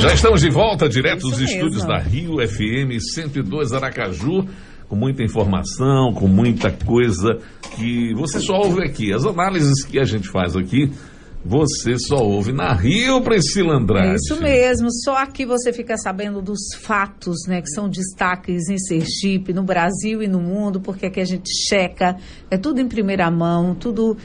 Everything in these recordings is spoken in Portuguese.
Já estamos de volta, direto dos estúdios da Rio FM 102 Aracaju, com muita informação, com muita coisa que você só ouve aqui. As análises que a gente faz aqui você só ouve na Rio, Priscila Andrade. Isso mesmo, só aqui você fica sabendo dos fatos, né, que são destaques em Sergipe, no Brasil e no mundo, porque aqui a gente checa, é tudo em primeira mão, tudo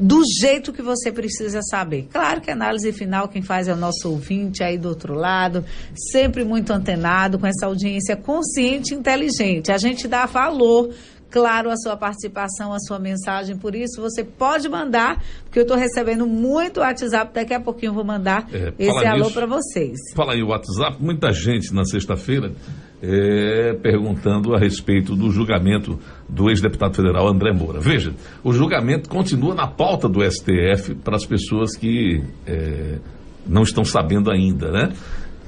do jeito que você precisa saber. Claro que a análise final quem faz é o nosso ouvinte aí do outro lado, sempre muito antenado, com essa audiência consciente e inteligente. A gente dá valor claro a sua participação, a sua mensagem. Por isso, você pode mandar, porque eu estou recebendo muito WhatsApp. Daqui a pouquinho eu vou mandar é, esse alô para vocês. Fala aí o WhatsApp. Muita gente na sexta-feira é, perguntando a respeito do julgamento do ex-deputado federal André Moura. Veja, o julgamento continua na pauta do STF para as pessoas que é, não estão sabendo ainda, né?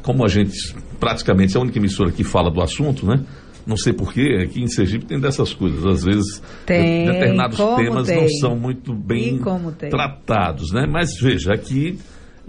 Como a gente praticamente é a única emissora que fala do assunto, né? Não sei porquê, aqui em Sergipe tem dessas coisas. Às vezes, tem, determinados temas tem. não são muito bem tratados, né? Mas veja, aqui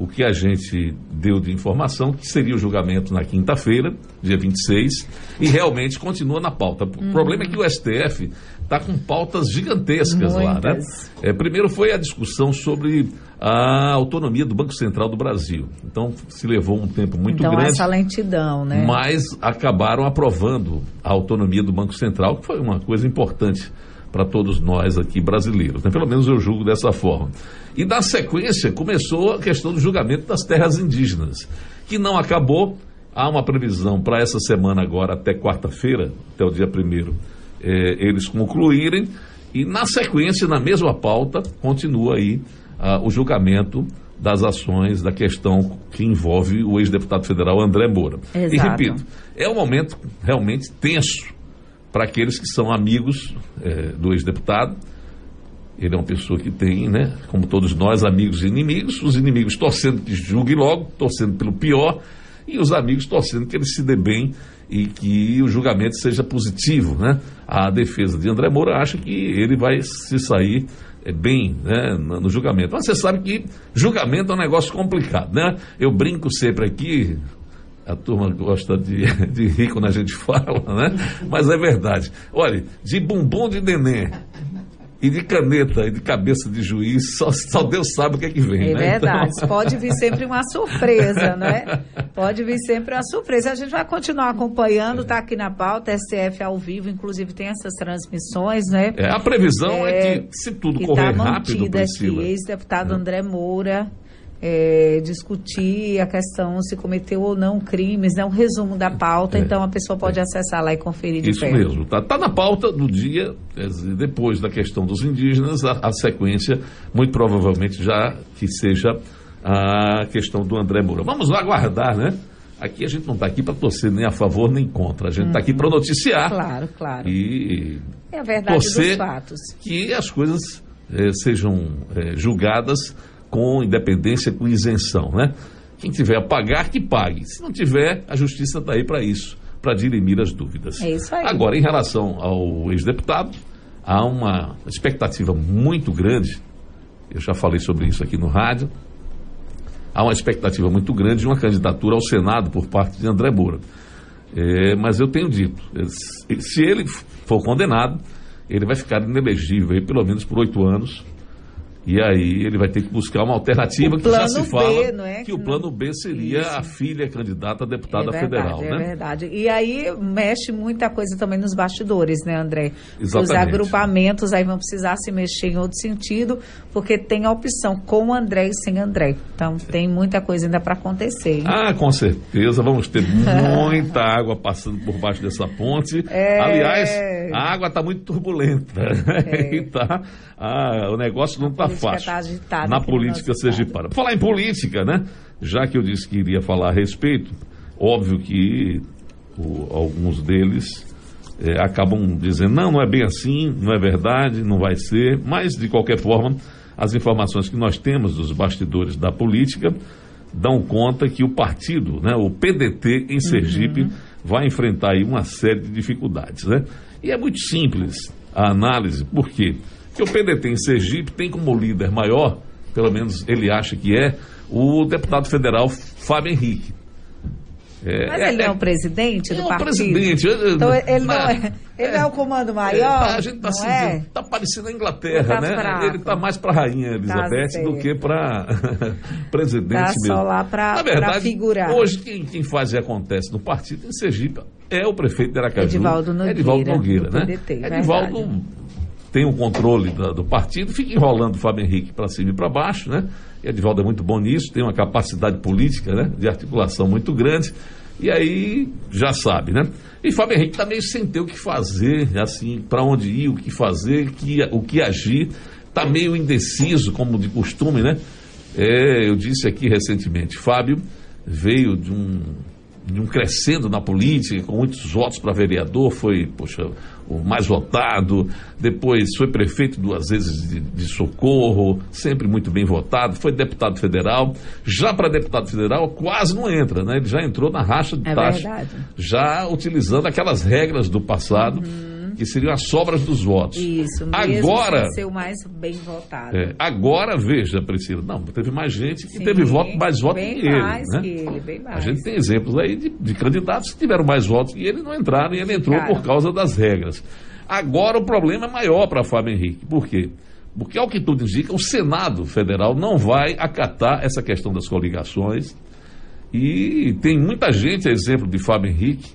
o que a gente deu de informação, que seria o julgamento na quinta-feira, dia 26, e realmente continua na pauta. O uhum. problema é que o STF está com pautas gigantescas Muitas. lá, né? É, primeiro foi a discussão sobre a autonomia do Banco Central do Brasil. Então, se levou um tempo muito então, grande. essa lentidão, né? Mas acabaram aprovando a autonomia do Banco Central, que foi uma coisa importante para todos nós aqui brasileiros. Né? Pelo menos eu julgo dessa forma. E na sequência começou a questão do julgamento das terras indígenas, que não acabou. Há uma previsão para essa semana agora, até quarta-feira, até o dia primeiro, eh, eles concluírem. E na sequência, na mesma pauta, continua aí uh, o julgamento das ações da questão que envolve o ex-deputado federal André Moura. Exato. E repito, é um momento realmente tenso para aqueles que são amigos é, do ex-deputado. Ele é uma pessoa que tem, né, como todos nós, amigos e inimigos. Os inimigos torcendo que julgue logo, torcendo pelo pior, e os amigos torcendo que ele se dê bem e que o julgamento seja positivo. Né? A defesa de André Moura acha que ele vai se sair é, bem né, no julgamento. Mas você sabe que julgamento é um negócio complicado, né? Eu brinco sempre aqui, a turma gosta de, de rir quando a gente fala, né? Mas é verdade. Olha, de bumbum de neném e de caneta e de cabeça de juiz, só, só Deus sabe o que é que vem. É né? verdade. Então... Pode vir sempre uma surpresa, né? Pode vir sempre uma surpresa. A gente vai continuar acompanhando, está aqui na pauta, STF ao vivo, inclusive tem essas transmissões, né? É, a previsão é, é que, se tudo que correr tá rápido, Priscila... ex-deputado é. André Moura é, discutir a questão se cometeu ou não crimes, né? um resumo da pauta, é, então a pessoa pode é. acessar lá e conferir de Isso perto. mesmo, está tá na pauta do dia, depois da questão dos indígenas, a, a, sequência, muito provavelmente já que seja a questão do André Moura. Vamos lá aguardar, né? Aqui a gente não está aqui para torcer nem a favor nem contra, a gente está uhum. aqui para noticiar. Claro, claro. E é a verdade dos fatos. Que as coisas eh, sejam eh, julgadas com independência, com isenção, né? Quem tiver a pagar, que pague. Se não tiver, a justiça está aí para isso, para dirimir as dúvidas. É isso aí. Agora, em relação ao ex-deputado, há uma expectativa muito grande, eu já falei sobre isso aqui no rádio, há uma expectativa muito grande de uma candidatura ao Senado por parte de André Moura. É, mas eu tenho dito, se ele for condenado, ele vai ficar inelegível aí, pelo menos por oito anos, e aí ele vai ter que buscar uma alternativa que já se fala B, é? que, o plano B seria Isso. a filha candidata a deputada é verdade, federal, é né? É verdade. E aí mexe muita coisa também nos bastidores, né, André? Exatamente. Os agrupamentos aí vão precisar se mexer em outro sentido, porque tem a opção com André e sem André. Então tem muita coisa ainda para acontecer. Hein? Ah, com certeza. Vamos ter muita água passando por baixo dessa ponte. É... Aliás, a água está muito turbulenta. É. e tá, ah, o negócio não está fácil. Tá agitada na política sergipana. Por falar em política, né? Já que eu disse que iria falar a respeito, óbvio que o, alguns deles é, acabam dizendo, não, não é bem assim, não é verdade, não vai ser, mas de qualquer forma, as informações que nós temos dos bastidores da política dão conta que o partido, né, o PDT em Sergipe, uhum. vai enfrentar aí uma série de dificuldades, né? E é muito simples a análise, por quê? Porque o PDT em Sergipe tem como líder maior, pelo menos ele acha que é, o deputado federal Fábio Henrique. É, Mas ele é, é o presidente do é partido? É presidente. Então ele não é, ele é o comando maior, a gente está assim, é? tá parecendo a Inglaterra, né? Fraco. Ele está mais para a rainha Elizabeth tá do que para presidente tá mesmo. só lá para figurar. Hoje quem, quem faz e acontece no partido em Sergipe é o prefeito de Aracaju. Edivaldo Nogueira. Edivaldo Nogueira, né? PDT, Edivaldo. Tem o controle da, do partido, fica enrolando o Fábio Henrique para cima e para baixo, né? E Edivaldo é muito bom nisso, tem uma capacidade política, né? De articulação muito grande. E aí, já sabe, né? E Fábio Henrique está meio sem ter o que fazer, assim, para onde ir, o que fazer, que, o que agir. Está meio indeciso, como de costume, né? É, eu disse aqui recentemente, Fábio veio de um de um crescendo na política, com muitos votos para vereador, foi, poxa, o mais votado, depois foi prefeito duas vezes de, de Socorro, sempre muito bem votado, foi deputado federal, já para deputado federal quase não entra, né? Ele já entrou na racha de é taxa, verdade. já utilizando aquelas regras do passado. Uhum que seriam as sobras dos votos. Isso, mesmo agora ser o mais bem votado. É, agora veja, Priscila, não, teve mais gente que Sim, teve voto, mais voto que ele. Mais né? que ele, bem mais. A gente tem exemplos aí de, de, candidatos que tiveram mais votos que ele não entraram e ele entrou por causa das regras. Agora o problema é maior para Fábio Henrique. Por quê? Porque, ao que tudo indica, o Senado Federal não vai acatar essa questão das coligações. E tem muita gente, exemplo de Fábio Henrique,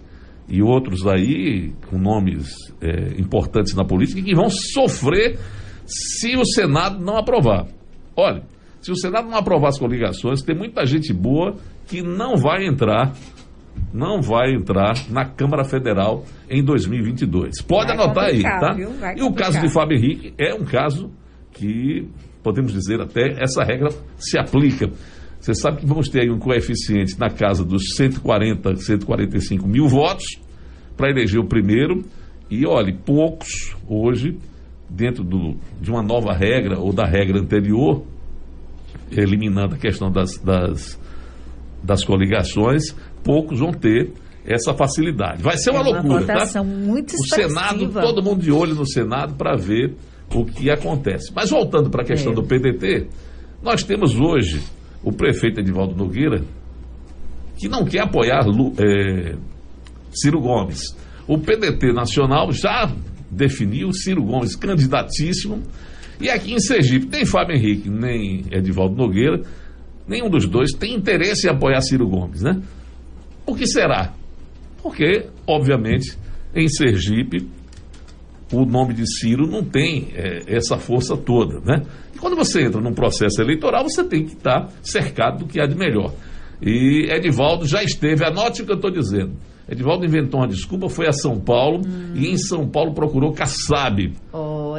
e outros aí com nomes é, importantes na política que vão sofrer se o Senado não aprovar. Olha, se o Senado não aprovar as coligações, tem muita gente boa que não vai entrar, não vai entrar na Câmara Federal em 2022. Pode vai anotar aí, tá? E o caso de Fábio Henrique é um caso que podemos dizer até essa regra se aplica. Você sabe que vamos ter aí um coeficiente na casa dos 140, 145 mil votos para eleger o primeiro. E olhe, poucos hoje, dentro do, de uma nova regra ou da regra anterior, eliminando a questão das, das, das coligações, poucos vão ter essa facilidade. Vai ser uma, é uma loucura, tá? Muito o Senado, todo mundo de olho no Senado para ver o que acontece. Mas voltando para a questão é. do PDT, nós temos hoje o prefeito Edivaldo Nogueira, que não quer apoiar é, Ciro Gomes. O PDT Nacional já definiu Ciro Gomes candidatíssimo. E aqui em Sergipe, nem Fábio Henrique, nem Edivaldo Nogueira, nenhum dos dois tem interesse em apoiar Ciro Gomes, né? Por que será? Porque, obviamente, em Sergipe, o nome de Ciro não tem é, essa força toda, né? E quando você entra num processo eleitoral, você tem que estar cercado do que há de melhor. E Edivaldo já esteve, anote o que eu estou dizendo. Edivaldo inventou uma desculpa, foi a São Paulo hum. e em São Paulo procurou Kassab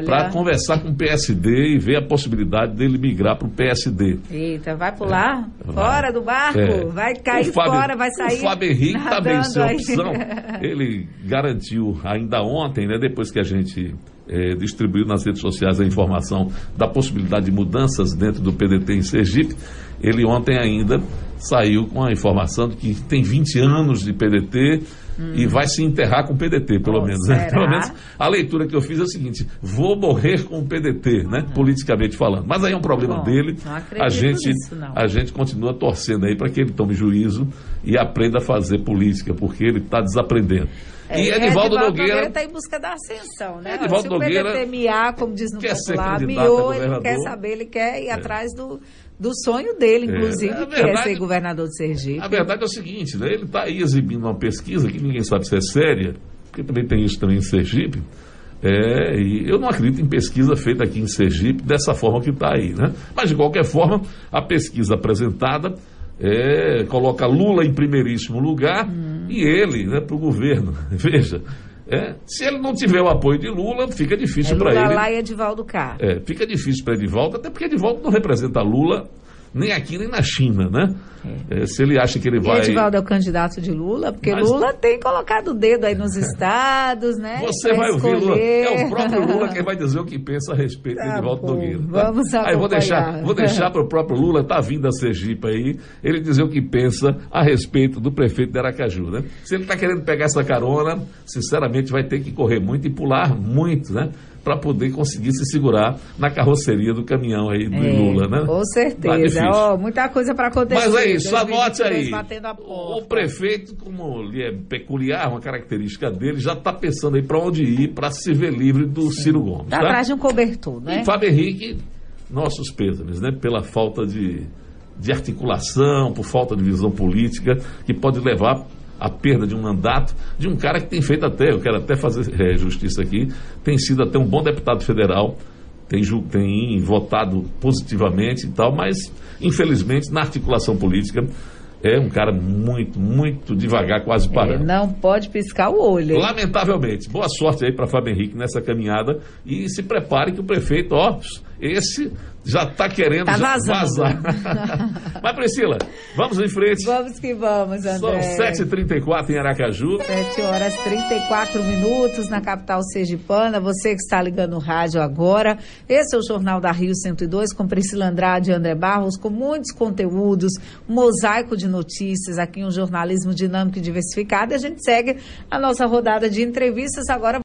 para conversar com o PSD e ver a possibilidade dele migrar para o PSD. Eita, vai pular é, fora vai. do barco, é. vai cair Fábio, fora, vai sair. O Fábio Henrique também sem opção. Ele garantiu ainda ontem, né, depois que a gente é, distribuiu nas redes sociais a informação da possibilidade de mudanças dentro do PDT em Sergipe. Ele ontem ainda saiu com a informação de que tem 20 anos de PDT hum. e vai se enterrar com o PDT, pelo oh, menos. Né? Pelo menos a leitura que eu fiz é a seguinte: vou morrer com o PDT, né? Uhum. Politicamente falando. Mas aí é um problema Bom, dele. a gente, nisso, a gente continua torcendo aí para que ele tome juízo e aprenda a fazer política, porque ele está desaprendendo. É, e Edivaldo, Edivaldo Nogueira está em busca da ascensão, né? Edivaldo se o PDT miar, como diz no popular, miou, ele quer saber, ele quer ir é. atrás do, do sonho dele, é, inclusive, é, que é ser governador de Sergipe. A verdade é o seguinte, né? ele está aí exibindo uma pesquisa que ninguém sabe se é séria, porque também tem isso também em Sergipe, é, e eu não acredito em pesquisa feita aqui em Sergipe dessa forma que está aí, né? Mas, de qualquer forma, a pesquisa apresentada é, coloca Lula em primeiríssimo lugar hum. e ele né, para o governo. Veja, é, se ele não tiver o apoio de Lula, fica difícil é para ele. Lá e Edivaldo K. É, fica difícil para Edivaldo, até porque Edivaldo não representa Lula nem aqui nem na China, né? É. É, se ele acha que ele vai. E Edivaldo é o candidato de Lula, porque Mas... Lula tem colocado o dedo aí nos estados, né? Você vai ouvir Lula. É o próprio Lula quem vai dizer o que pensa a respeito tá de Edivaldo bom, Nogueira. Tá? Vamos acompanhar. Aí vou deixar, vou deixar para o próprio Lula, tá vindo a Sergipe aí, ele dizer o que pensa a respeito do prefeito de Aracaju, né? Se ele está querendo pegar essa carona, sinceramente vai ter que correr muito e pular muito, né? Para poder conseguir se segurar na carroceria do caminhão aí do É, Lula, né? Com certeza. Ó, muita coisa para acontecer. Mas é isso, 2022 anote aí. O prefeito, como lhe é peculiar, uma característica dele, já está pensando aí para onde ir para se ver livre do Ciro Gomes. Tá Tá? atrás de um cobertor, né? E Fábio Henrique, nossos pêsames, né? Pela falta de, de articulação, por falta de visão política, que pode levar à perda de um mandato de um cara que tem feito até, eu quero até fazer eh, justiça aqui, tem sido até um bom deputado federal, tem, tem votado positivamente e tal, mas infelizmente na articulação política é um cara muito, muito devagar, quase É, parando. não pode piscar o olho. hein? Lamentavelmente. Boa sorte aí para Fábio Henrique nessa caminhada e se prepare que o prefeito, ó, esse já está querendo Tá vazar. Mas Priscila, vamos em frente. Vamos que vamos, André. São 7h34 em Aracaju. 7 horas 34 minutos na capital sergipana. Você que está ligando o rádio agora. Esse é o Jornal da Rio 102 com Priscila Andrade e André Barros, com muitos conteúdos, um mosaico de notícias aqui, um jornalismo dinâmico e diversificado. E a gente segue a nossa rodada de entrevistas agora.